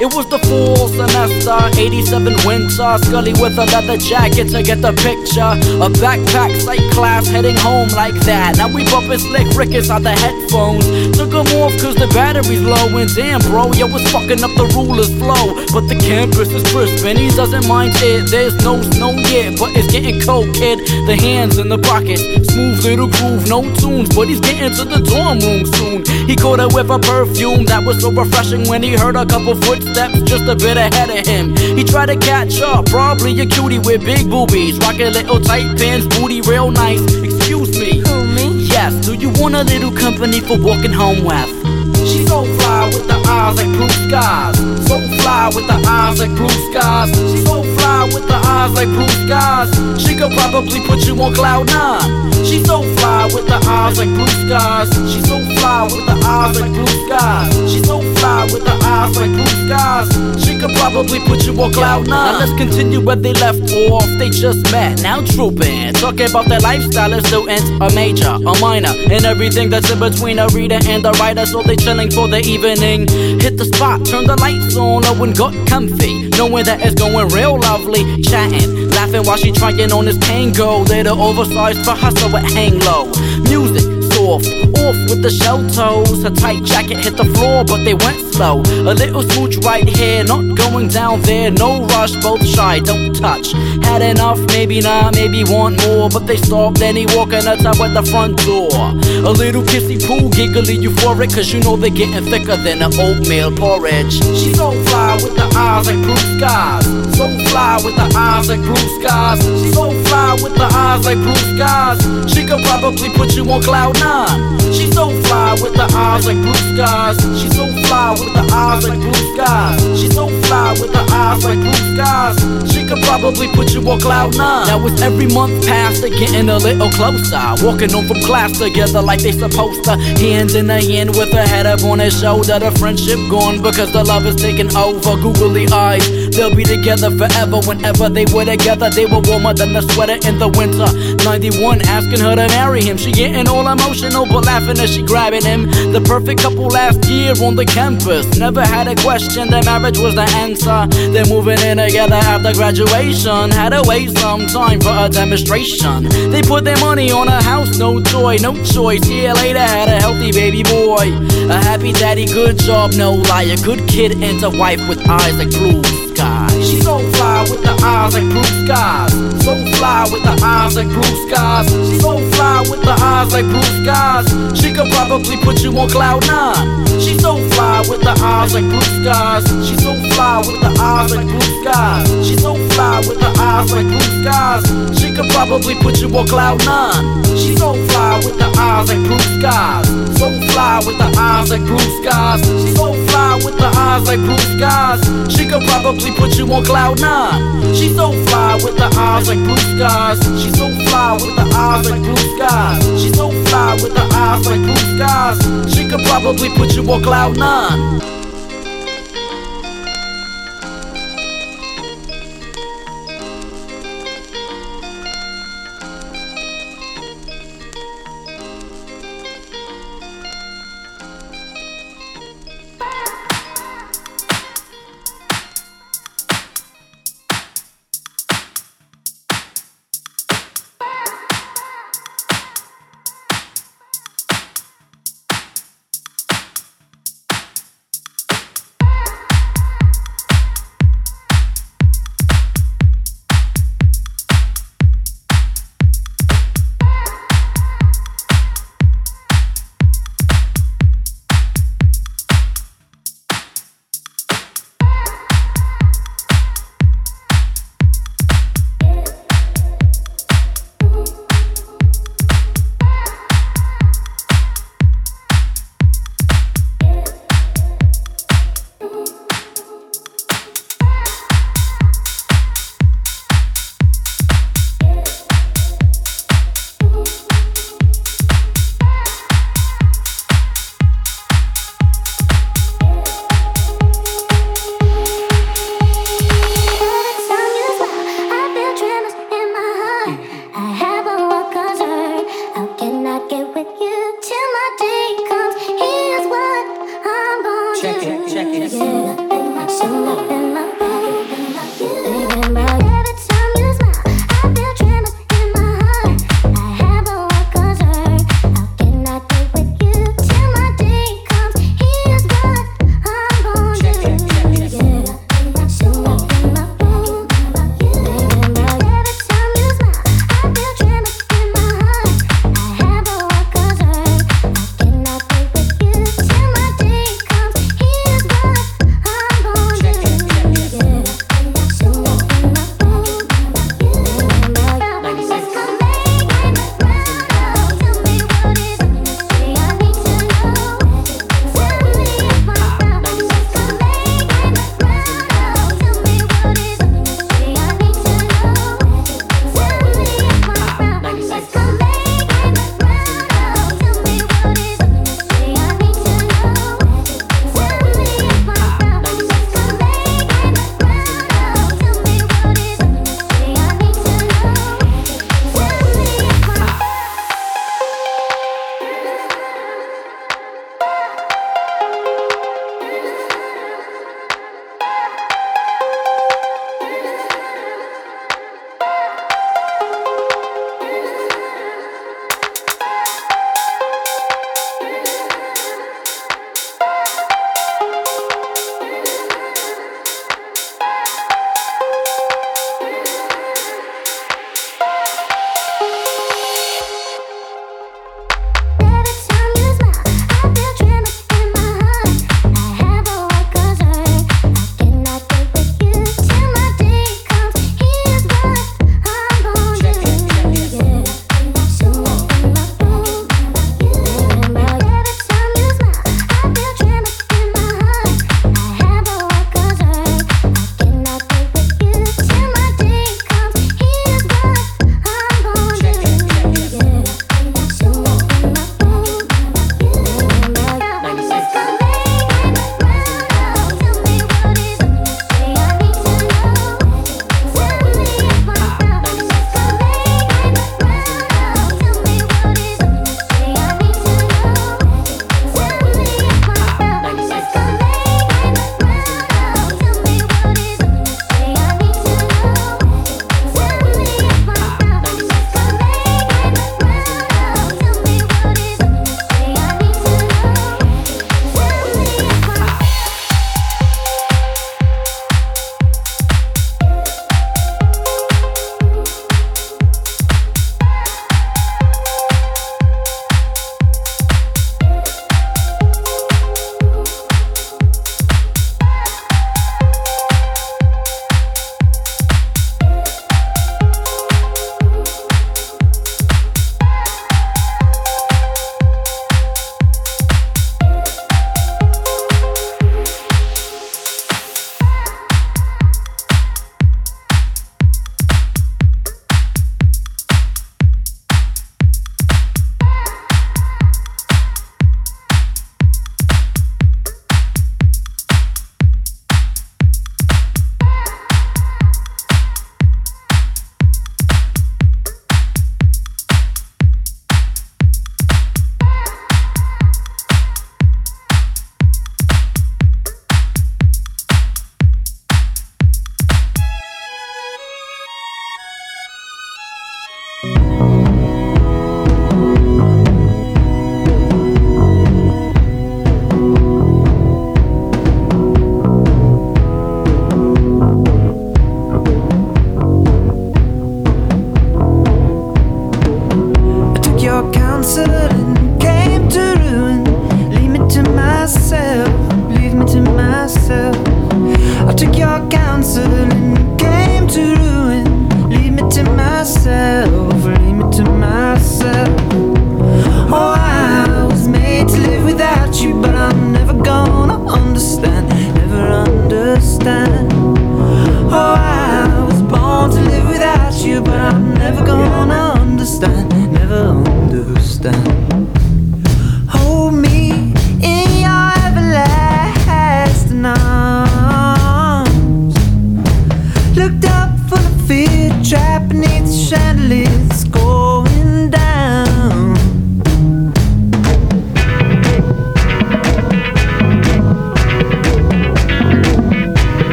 It was the fall semester, 87 winter. Scully with a leather jacket to get the picture. A backpack psych class heading home like that. Now we bumping slick Rick inside the headphones. Took them off cause the battery's low. And damn, bro, yo, was fucking up the ruler's flow. But the campus is crisp and he doesn't mind it. There's no snow yet, but it's getting cold, kid. The hands in the pocket, smooth little groove, no tunes. But he's getting to the dorm room soon. He caught a whiff of perfume that was so refreshing when he heard a couple footsteps steps just a bit ahead of him. He tried to catch up, probably a cutie with big boobies, rocking little tight pants, booty real nice. Excuse me. Who, me? Yes, do you want a little company for walking home with? She's so fly with the eyes like blue skies. So fly with the eyes like blue skies. She's so fly with the eyes like blue skies. She could probably put you on cloud nine. She's so fly with the eyes like blue skies. She's so fly with the eyes like blue skies. She's so fly with the eyes like blue skies. She could probably put you on cloud nine. Now let's continue where they left off. They just met, now trooping. Talking about their lifestyle as students, a major, a minor, and everything that's in between a reader and a writer. So they chilling for the evening. Hit the spot, turn the lights on, and got comfy. Knowing that it's going real lovely. Chatting, laughing while she trying on this tango. Little oversized for her, so it hang low. Music soft, off with the shell toes. Her tight jacket hit the floor, but they went slow. A little smooch right here, not going down there. No rush, both shy, don't touch. Had enough, maybe not, maybe want more. But they stopped, then he walking a top at the front door. A little kissy poo, giggly euphoric, cause you know they're getting thicker than an oatmeal porridge. She's so fly with the eyes like blue skies. So fly with the eyes like blue skies. She's so fly with the eyes like blue skies. She could probably put you on cloud nine. She's so fly with the eyes like blue skies. She's so fly with the eyes like blue skies. She's so fly with the eyes like blue skies. She could probably put you on cloud nine. Now it's every month past, they're getting a little closer. Walking home from class together like they supposed to. Hand in a hand with a head up on his shoulder. The friendship gone because the love is taking over. Googly eyes, they'll be together forever. Whenever they were together, they were warmer than the sweater in the winter. 91 asking her to marry him. She getting all emotional, but laughing as she grabbing him. The perfect couple last year on the campus. Never had a question, their marriage was the answer. They're moving in together after graduation. Had to wait some time for a demonstration. They put their money on a house, no toy, no choice. Year later, had a healthy baby boy. A happy daddy, good job, no lie. A good kid and a wife with eyes like blue skies. She's so fly with the eyes like blue skies. So fly with the eyes like blue skies. She's so fly with the eyes like blue skies. She could probably put you on cloud nine. She's so fly with the eyes like blue skies. She's so fly with the eyes like blue skies. She's so fly with the eyes like blue skies. She could probably put you on cloud nine. She's so fly with the eyes like blue skies. So fly with the eyes like blue skies. She's so fly with the eyes like blue skies. She could probably put you on cloud nine. She's so fly with the eyes like blue skies. She's so fly with the eyes like blue skies. She's so fly with the eyes like blue skies. She could probably put you on cloud nine.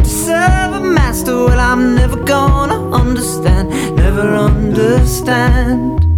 made to serve a master. Well, I'm never gonna understand, never understand.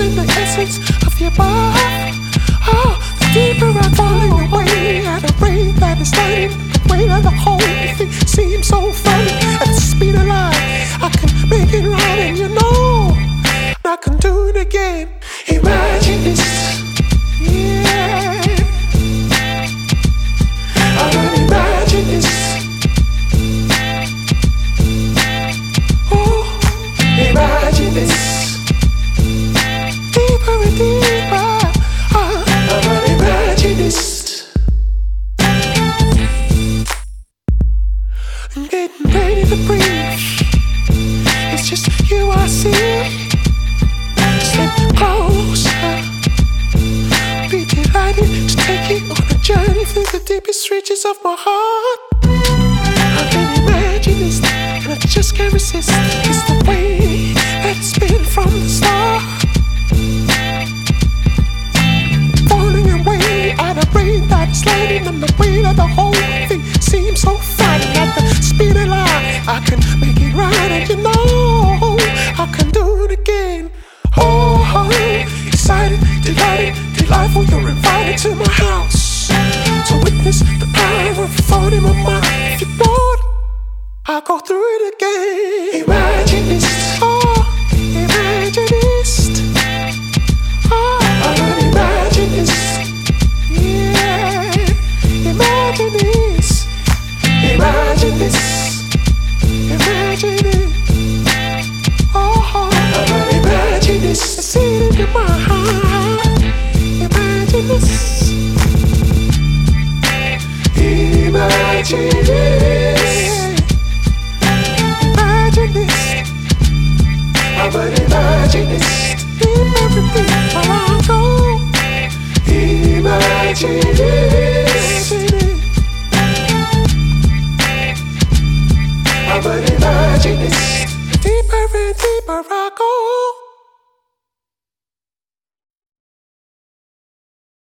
And the essence of your body. Oh, the deeper I'm falling away at a rate that is lighting the weight of the whole thing seems so funny at the speed of light. I can make it right, and you know I can do it again. Imagine this, deepest of my heart. I can imagine this, and I just can't resist. It's the way that it's been from the start. Falling away at a rate that is sliding, and the weight of the whole thing seems so frightening. At the speed of light, I can make it right, and you know I can do it again. Oh, oh excited, delighted, delightful. You're invited to my house in my mind. If you want, I'll go through it again. Imagine this, oh,